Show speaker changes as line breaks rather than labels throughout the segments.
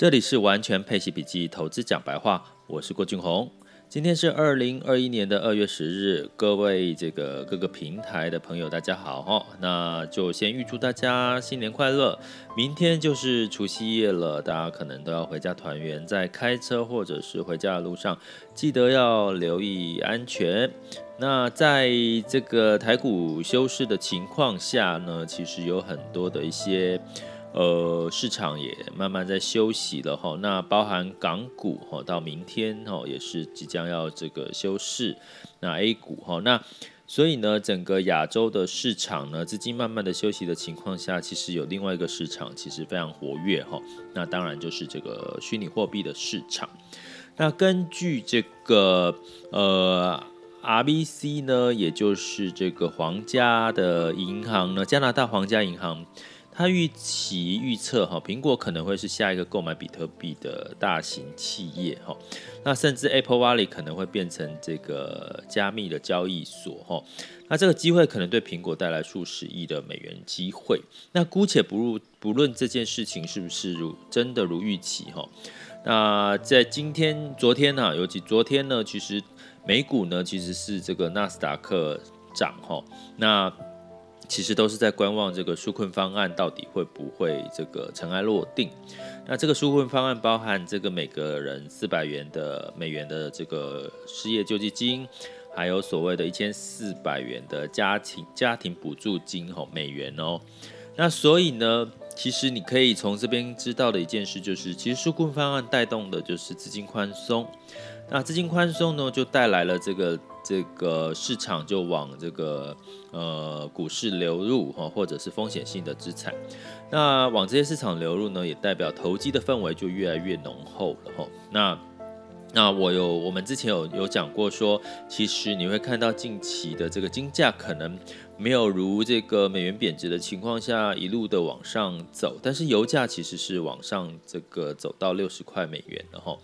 这里是完全配息笔记投资讲白话，我是郭俊宏。今天是二零二一年的二月十日，各位这个各个平台的朋友，大家好哈。那就先预祝大家新年快乐。明天就是除夕夜了，大家可能都要回家团圆，在开车或者是回家的路上，记得要留意安全。那在这个台股休市的情况下呢，其实有很多的一些。呃，市场也慢慢在休息了哈，那包含港股哈，到明天哈也是即将要这个休市，那 A 股哈，那所以呢，整个亚洲的市场呢，资金慢慢的休息的情况下，其实有另外一个市场其实非常活跃哈，那当然就是这个虚拟货币的市场。那根据这个呃 RBC 呢，也就是这个皇家的银行呢，加拿大皇家银行。他预期预测哈，苹果可能会是下一个购买比特币的大型企业哈，那甚至 Apple Valley 可能会变成这个加密的交易所哈，那这个机会可能对苹果带来数十亿的美元机会。那姑且不入不论这件事情是不是如真的如预期哈，那在今天昨天呢，尤其昨天呢，其实美股呢其实是这个纳斯达克涨哈，那。其实都是在观望这个纾困方案到底会不会这个尘埃落定。那这个纾困方案包含这个每个人四百元的美元的这个失业救济金，还有所谓的一千四百元的家庭家庭补助金吼美元哦。那所以呢，其实你可以从这边知道的一件事就是，其实纾困方案带动的就是资金宽松。那资金宽松呢，就带来了这个。这个市场就往这个呃股市流入哈，或者是风险性的资产，那往这些市场流入呢，也代表投机的氛围就越来越浓厚了哈。那那我有我们之前有有讲过说，其实你会看到近期的这个金价可能没有如这个美元贬值的情况下一路的往上走，但是油价其实是往上这个走到六十块美元的哈。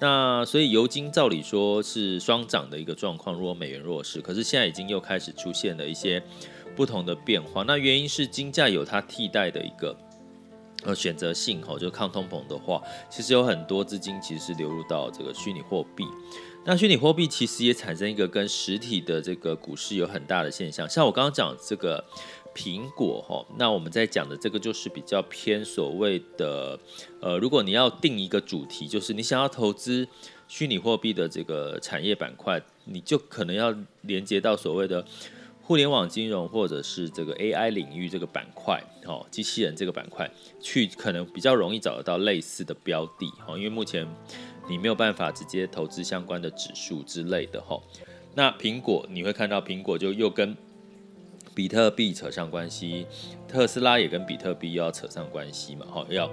那所以油金照理说是双涨的一个状况，如果美元弱势，可是现在已经又开始出现了一些不同的变化。那原因是金价有它替代的一个呃选择性哈，就是抗通膨的话，其实有很多资金其实是流入到这个虚拟货币。那虚拟货币其实也产生一个跟实体的这个股市有很大的现象，像我刚刚讲这个。苹果哈，那我们在讲的这个就是比较偏所谓的，呃，如果你要定一个主题，就是你想要投资虚拟货币的这个产业板块，你就可能要连接到所谓的互联网金融或者是这个 AI 领域这个板块，哦，机器人这个板块，去可能比较容易找得到类似的标的，哈，因为目前你没有办法直接投资相关的指数之类的，哈。那苹果你会看到苹果就又跟比特币扯上关系，特斯拉也跟比特币又要扯上关系嘛？哈，要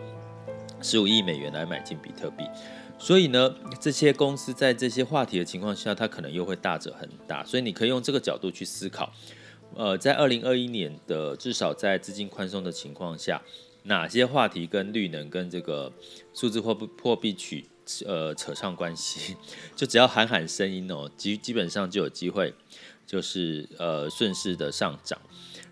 十五亿美元来买进比特币，所以呢，这些公司在这些话题的情况下，它可能又会大者恒大。所以你可以用这个角度去思考，呃，在二零二一年的至少在资金宽松的情况下，哪些话题跟绿能跟这个数字货币货币取呃扯上关系，就只要喊喊声音哦，基基本上就有机会。就是呃顺势的上涨，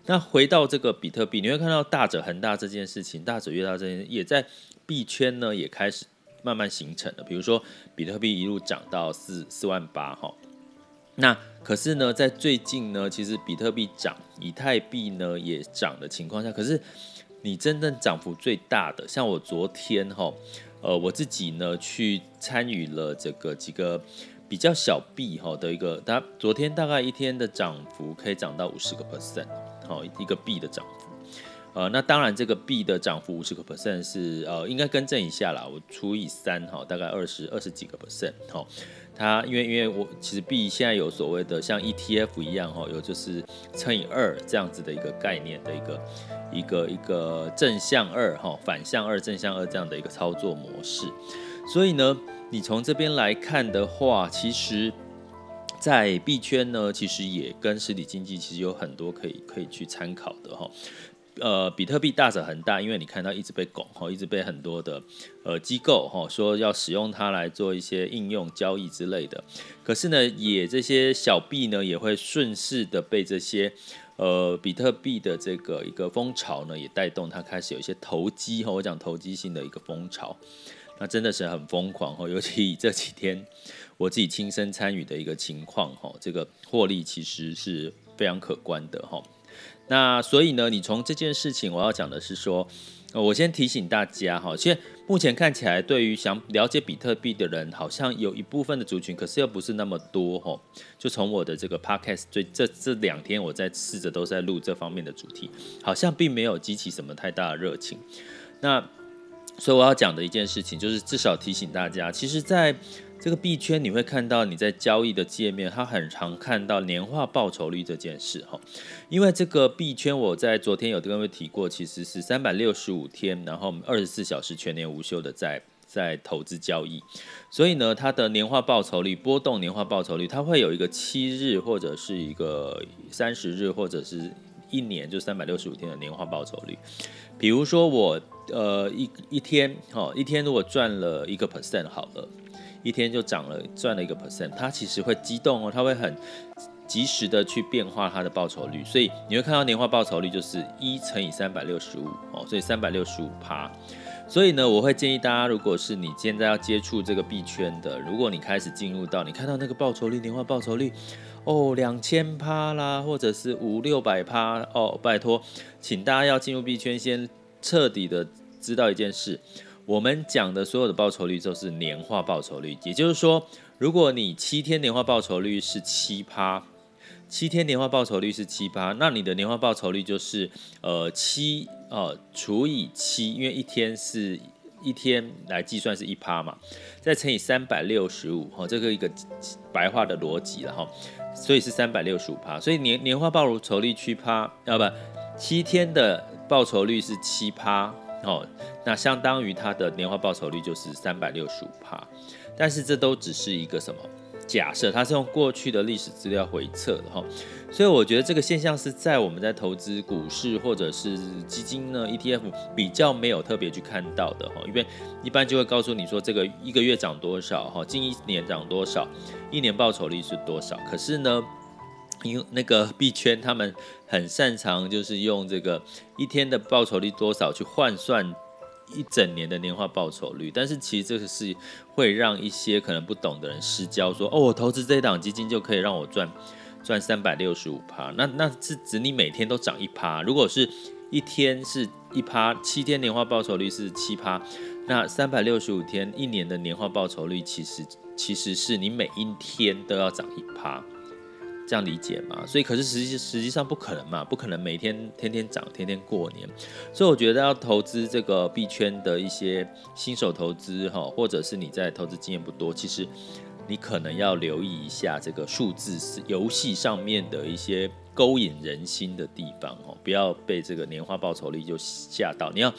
那回到这个比特币，你会看到大者恒大这件事情，大者越大这件事也在币圈呢也开始慢慢形成的。比如说比特币一路涨到四四万八哈，那可是呢在最近呢，其实比特币涨，以太币呢也涨的情况下，可是你真正涨幅最大的，像我昨天哈，呃我自己呢去参与了这个几个。比较小币哈的一个，它昨天大概一天的涨幅可以涨到五十个 percent，好一个币的涨幅，呃，那当然这个币的涨幅五十个 percent 是呃应该更正一下啦，我除以三哈，大概二十二十几个 percent 哈，它因为因为我其实币现在有所谓的像 ETF 一样哈，有就是乘以二这样子的一个概念的一个一个一个正向二哈，反向二正向二这样的一个操作模式，所以呢。你从这边来看的话，其实，在币圈呢，其实也跟实体经济其实有很多可以可以去参考的哈。呃，比特币大者很大，因为你看到一直被拱哈，一直被很多的呃机构哈说要使用它来做一些应用交易之类的。可是呢，也这些小币呢，也会顺势的被这些呃比特币的这个一个风潮呢，也带动它开始有一些投机哈，我讲投机性的一个风潮。那真的是很疯狂哦，尤其这几天我自己亲身参与的一个情况哈，这个获利其实是非常可观的哈。那所以呢，你从这件事情我要讲的是说。我先提醒大家哈，现在目前看起来，对于想了解比特币的人，好像有一部分的族群，可是又不是那么多哈。就从我的这个 podcast，最这这两天我在试着都在录这方面的主题，好像并没有激起什么太大的热情。那所以我要讲的一件事情，就是至少提醒大家，其实，在这个币圈你会看到你在交易的界面，它很常看到年化报酬率这件事哈。因为这个币圈，我在昨天有跟各位提过，其实是三百六十五天，然后二十四小时全年无休的在在投资交易，所以呢，它的年化报酬率波动，年化报酬率它会有一个七日或者是一个三十日或者是一年，就三百六十五天的年化报酬率。比如说我呃一一天哈，一天如果赚了一个 percent 好了。一天就涨了，赚了一个 percent，它其实会激动哦，它会很及时的去变化它的报酬率，所以你会看到年化报酬率就是一乘以三百六十五哦，所以三百六十五趴。所以呢，我会建议大家，如果是你现在要接触这个币圈的，如果你开始进入到你看到那个报酬率，年化报酬率哦两千趴啦，或者是五六百趴哦，拜托，请大家要进入币圈，先彻底的知道一件事。我们讲的所有的报酬率都是年化报酬率，也就是说，如果你七天年化报酬率是七趴，七天年化报酬率是七趴，那你的年化报酬率就是呃七呃除以七，因为一天是一天来计算是一趴嘛，再乘以三百六十五，哈，这个一个白话的逻辑了哈，所以是三百六十五趴，所以年年化报酬率七趴，啊不，七天的报酬率是七趴。哦，那相当于它的年化报酬率就是三百六十五趴，但是这都只是一个什么假设，它是用过去的历史资料回测的哈，所以我觉得这个现象是在我们在投资股市或者是基金呢 ETF 比较没有特别去看到的哈，因为一般就会告诉你说这个一个月涨多少哈，近一年涨多少，一年报酬率是多少，可是呢。因为那个币圈，他们很擅长就是用这个一天的报酬率多少去换算一整年的年化报酬率，但是其实这个是会让一些可能不懂的人失焦，说哦，我投资这一档基金就可以让我赚赚三百六十五趴，那那是指你每天都涨一趴，如果是一天是一趴，七天年化报酬率是七趴，那三百六十五天一年的年化报酬率其实其实是你每一天都要涨一趴。这样理解嘛？所以可是实际实际上不可能嘛，不可能每天天天涨，天天过年。所以我觉得要投资这个币圈的一些新手投资哈，或者是你在投资经验不多，其实你可能要留意一下这个数字游戏上面的一些。勾引人心的地方哦，不要被这个年化报酬率就吓到。你要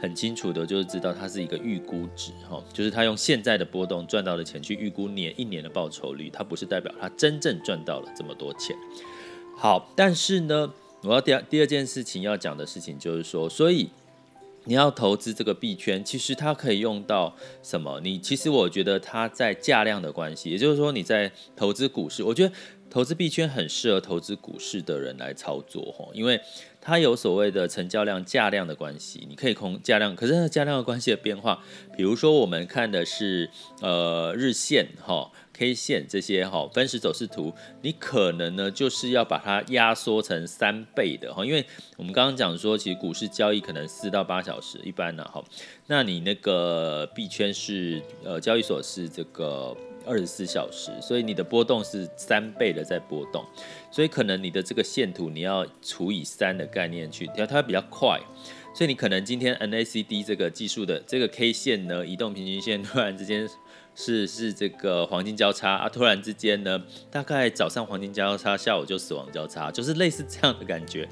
很清楚的，就是知道它是一个预估值哈，就是他用现在的波动赚到的钱去预估年一年的报酬率，它不是代表他真正赚到了这么多钱。好，但是呢，我要第二第二件事情要讲的事情就是说，所以你要投资这个币圈，其实它可以用到什么？你其实我觉得它在价量的关系，也就是说你在投资股市，我觉得。投资币圈很适合投资股市的人来操作吼，因为它有所谓的成交量、价量的关系，你可以空价量，可是价量的关系的变化，比如说我们看的是呃日线哈、K 线这些哈分时走势图，你可能呢就是要把它压缩成三倍的哈，因为我们刚刚讲说，其实股市交易可能四到八小时一般呢哈，那你那个币圈是呃交易所是这个。二十四小时，所以你的波动是三倍的在波动，所以可能你的这个线图你要除以三的概念去调，它会比较快，所以你可能今天 NACD 这个技术的这个 K 线呢，移动平均线突然之间是是这个黄金交叉啊，突然之间呢，大概早上黄金交叉，下午就死亡交叉，就是类似这样的感觉，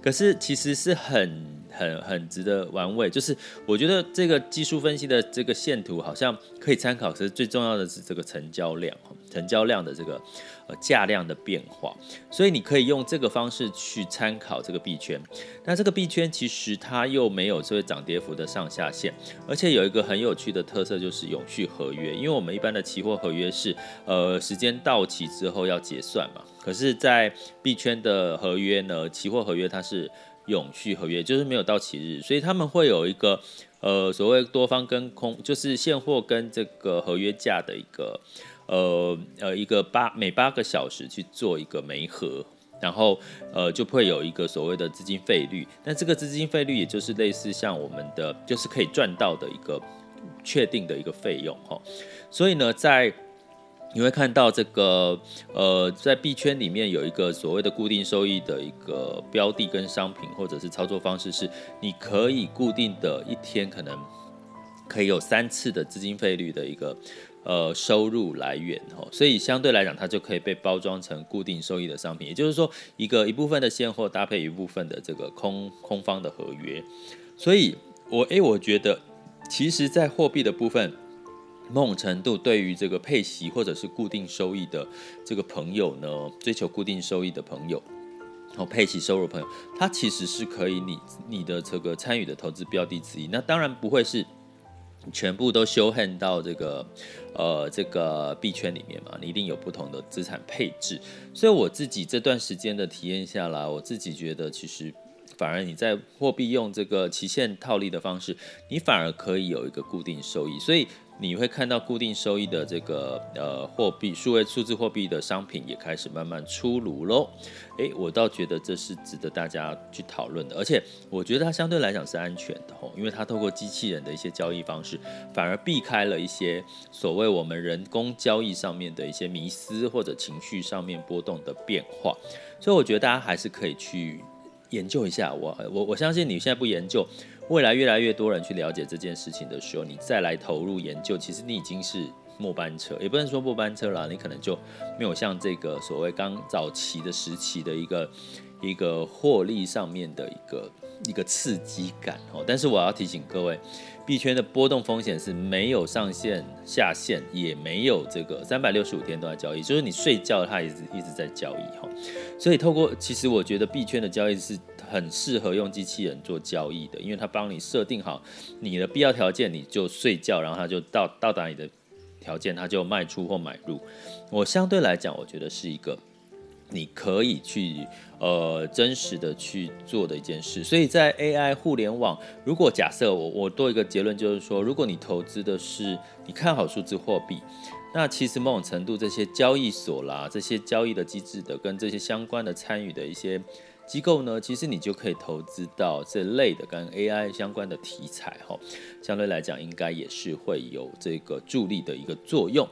可是其实是很。很很值得玩味，就是我觉得这个技术分析的这个线图好像可以参考，可是最重要的是这个成交量，成交量的这个呃价量的变化，所以你可以用这个方式去参考这个币圈。那这个币圈其实它又没有这个涨跌幅的上下限，而且有一个很有趣的特色就是永续合约，因为我们一般的期货合约是呃时间到期之后要结算嘛，可是，在币圈的合约呢，期货合约它是。永续合约，就是没有到期日，所以他们会有一个呃所谓多方跟空，就是现货跟这个合约价的一个呃呃一个八每八个小时去做一个媒合，然后呃就会有一个所谓的资金费率，那这个资金费率也就是类似像我们的就是可以赚到的一个确定的一个费用哈，所以呢在。你会看到这个，呃，在币圈里面有一个所谓的固定收益的一个标的跟商品，或者是操作方式，是你可以固定的一天可能可以有三次的资金费率的一个呃收入来源哦，所以相对来讲，它就可以被包装成固定收益的商品，也就是说，一个一部分的现货搭配一部分的这个空空方的合约，所以我诶，我觉得其实在货币的部分。某种程度，对于这个配息或者是固定收益的这个朋友呢，追求固定收益的朋友，然后配息收入朋友，他其实是可以你你的这个参与的投资标的之一。那当然不会是全部都修恨到这个呃这个币圈里面嘛，你一定有不同的资产配置。所以我自己这段时间的体验下来，我自己觉得其实。反而你在货币用这个期限套利的方式，你反而可以有一个固定收益，所以你会看到固定收益的这个呃货币，数位数字货币的商品也开始慢慢出炉喽。诶，我倒觉得这是值得大家去讨论的，而且我觉得它相对来讲是安全的吼，因为它透过机器人的一些交易方式，反而避开了一些所谓我们人工交易上面的一些迷思或者情绪上面波动的变化，所以我觉得大家还是可以去。研究一下，我我我相信你现在不研究，未来越来越多人去了解这件事情的时候，你再来投入研究，其实你已经是末班车，也不能说末班车啦，你可能就没有像这个所谓刚早期的时期的一个一个获利上面的一个一个刺激感哦。但是我要提醒各位，币圈的波动风险是没有上限下限，也没有这个三百六十五天都在交易，就是你睡觉它一直一直在交易哈。所以透过，其实我觉得币圈的交易是很适合用机器人做交易的，因为它帮你设定好你的必要条件，你就睡觉，然后它就到到达你的条件，它就卖出或买入。我相对来讲，我觉得是一个你可以去呃真实的去做的一件事。所以在 AI 互联网，如果假设我我多一个结论就是说，如果你投资的是你看好数字货币。那其实某种程度，这些交易所啦，这些交易的机制的，跟这些相关的参与的一些机构呢，其实你就可以投资到这类的跟 AI 相关的题材哈，相对来讲，应该也是会有这个助力的一个作用。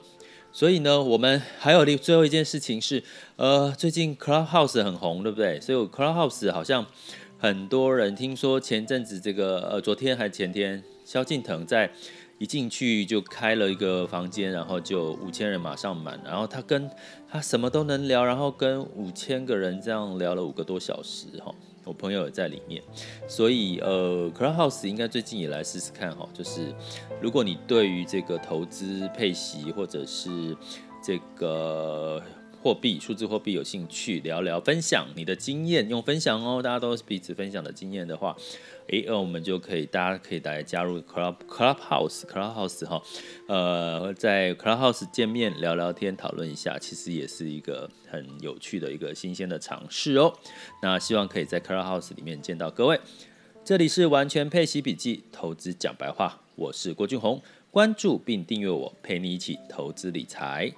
所以呢，我们还有另最后一件事情是，呃，最近 Clubhouse 很红，对不对？所以 Clubhouse 好像很多人听说前阵子这个呃，昨天还是前天，萧敬腾在。一进去就开了一个房间，然后就五千人马上满，然后他跟他什么都能聊，然后跟五千个人这样聊了五个多小时哈，我朋友也在里面，所以呃，Clubhouse 应该最近也来试试看哈，就是如果你对于这个投资配息或者是这个。货币、数字货币有兴趣聊聊，分享你的经验，用分享哦，大家都彼此分享的经验的话，诶，那我们就可以，大家可以来加入 Club Clubhouse Clubhouse 哈，呃，在 Clubhouse 见面聊聊天，讨论一下，其实也是一个很有趣的一个新鲜的尝试哦。那希望可以在 Clubhouse 里面见到各位。这里是完全配息笔记，投资讲白话，我是郭俊宏，关注并订阅我，陪你一起投资理财。